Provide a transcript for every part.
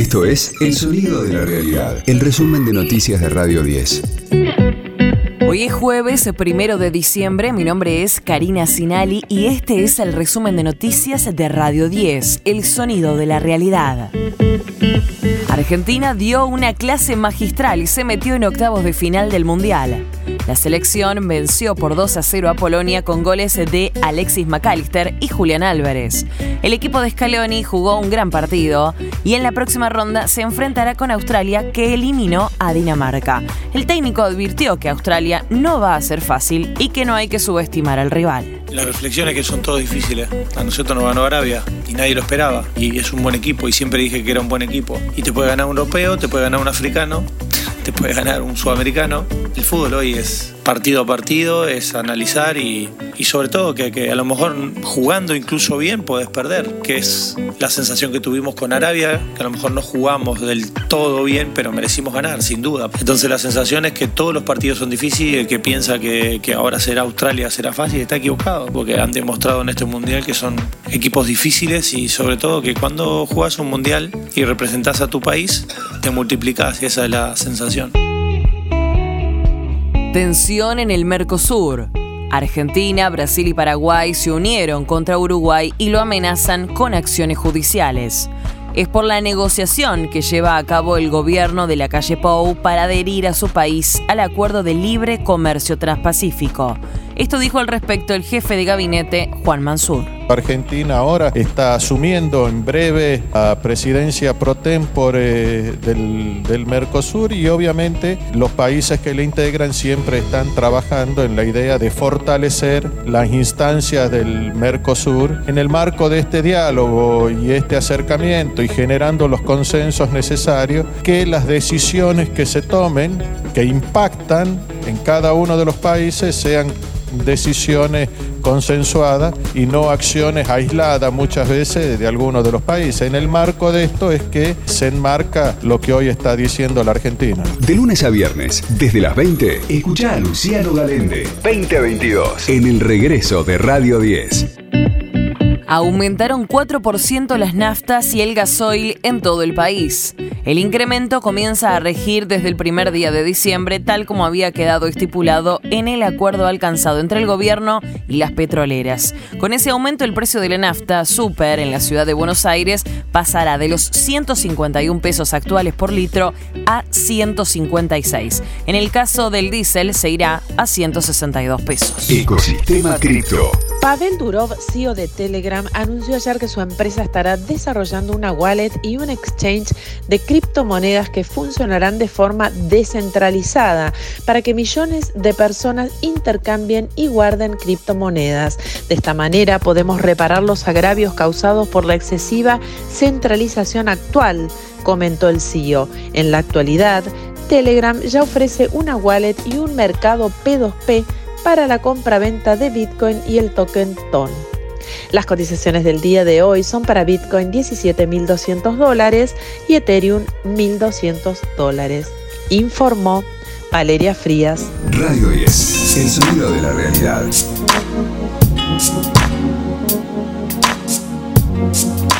Esto es El Sonido de la Realidad, el resumen de noticias de Radio 10. Hoy es jueves primero de diciembre, mi nombre es Karina Sinali y este es el resumen de noticias de Radio 10, El Sonido de la Realidad. Argentina dio una clase magistral y se metió en octavos de final del Mundial. La selección venció por 2 a 0 a Polonia con goles de Alexis McAllister y Julián Álvarez. El equipo de Scaloni jugó un gran partido y en la próxima ronda se enfrentará con Australia que eliminó a Dinamarca. El técnico advirtió que Australia no va a ser fácil y que no hay que subestimar al rival. La reflexión es que son todos difíciles. A nosotros nos ganó Arabia y nadie lo esperaba. Y es un buen equipo y siempre dije que era un buen equipo. Y te puede ganar un europeo, te puede ganar un africano, te puede ganar un sudamericano. El fútbol hoy es partido a partido, es analizar y, sobre todo que, a lo mejor jugando incluso bien puedes perder, que es la sensación que tuvimos con Arabia, que a lo mejor no jugamos del todo bien, pero merecimos ganar, sin duda. Entonces la sensación es que todos los partidos son difíciles el que piensa que, ahora será Australia será fácil está equivocado, porque han demostrado en este mundial que son equipos difíciles y sobre todo que cuando juegas un mundial y representas a tu país, te multiplicas y esa es la sensación. Tensión en el Mercosur. Argentina, Brasil y Paraguay se unieron contra Uruguay y lo amenazan con acciones judiciales. Es por la negociación que lleva a cabo el gobierno de la calle Pou para adherir a su país al Acuerdo de Libre Comercio Transpacífico. Esto dijo al respecto el jefe de gabinete, Juan Mansur. Argentina ahora está asumiendo en breve la presidencia pro tempore del, Mercosur y obviamente los países que le integran siempre están trabajando en la idea de fortalecer las instancias del Mercosur en el marco de este diálogo y este acercamiento y generando los consensos necesarios que las decisiones que se tomen, que impactan en cada uno de los países, sean decisiones consensuadas y no acciones aisladas muchas veces de algunos de los países. En el marco de esto es que se enmarca lo que hoy está diciendo la Argentina. De lunes a viernes, desde las 20, escucha a Luciano Galende, 2022, en el regreso de Radio 10. Aumentaron 4% las naftas y el gasoil en todo el país. El incremento comienza a regir desde el primer día de diciembre, tal como había quedado estipulado en el acuerdo alcanzado entre el gobierno y las petroleras. Con ese aumento, el precio de la nafta super en la ciudad de Buenos Aires pasará de los 151 pesos actuales por litro a 156. En el caso del diésel, se irá a 162 pesos. Ecosistema Cripto. Pavel Durov, CEO de Telegram, anunció ayer que su empresa estará desarrollando una wallet y un exchange de criptomonedas que funcionarán de forma descentralizada para que millones de personas intercambien y guarden criptomonedas. De esta manera podemos reparar los agravios causados por la excesiva centralización actual, comentó el CEO. En la actualidad, Telegram ya ofrece una wallet y un mercado P2P para la compra-venta de Bitcoin y el token TON. Las cotizaciones del día de hoy son para Bitcoin 17.200 dólares y Ethereum 1.200 dólares. Informó Valeria Frías. Radio 10, el sonido de la realidad.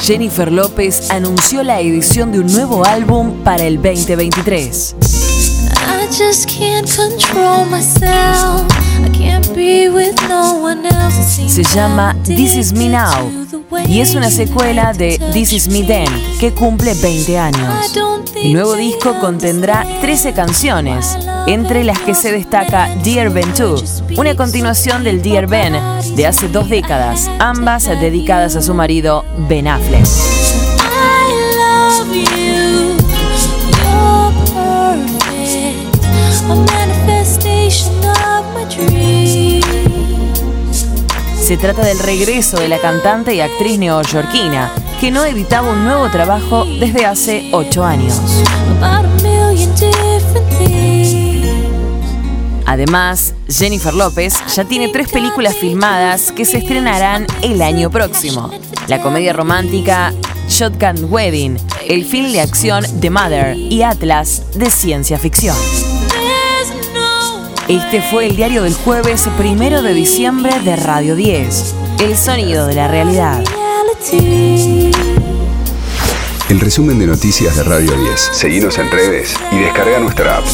Jennifer López anunció la edición de un nuevo álbum para el 2023. Se llama This Is Me Now y es una secuela de This Is Me Then que cumple 20 años. El nuevo disco contendrá 13 canciones, entre las que se destaca Dear Ben 2, una continuación del Dear Ben de hace dos décadas, ambas dedicadas a su marido Ben Affleck. Se trata del regreso de la cantante y actriz neoyorquina, que no editaba un nuevo trabajo desde hace ocho años. Además, Jennifer López ya tiene tres películas filmadas que se estrenarán el año próximo. La comedia romántica Shotgun Wedding, el film de acción The Mother y Atlas de ciencia ficción. Este fue el diario del jueves primero de diciembre de Radio 10, el sonido de la realidad. El resumen de noticias de Radio 10. Seguimos en redes y descarga nuestra app.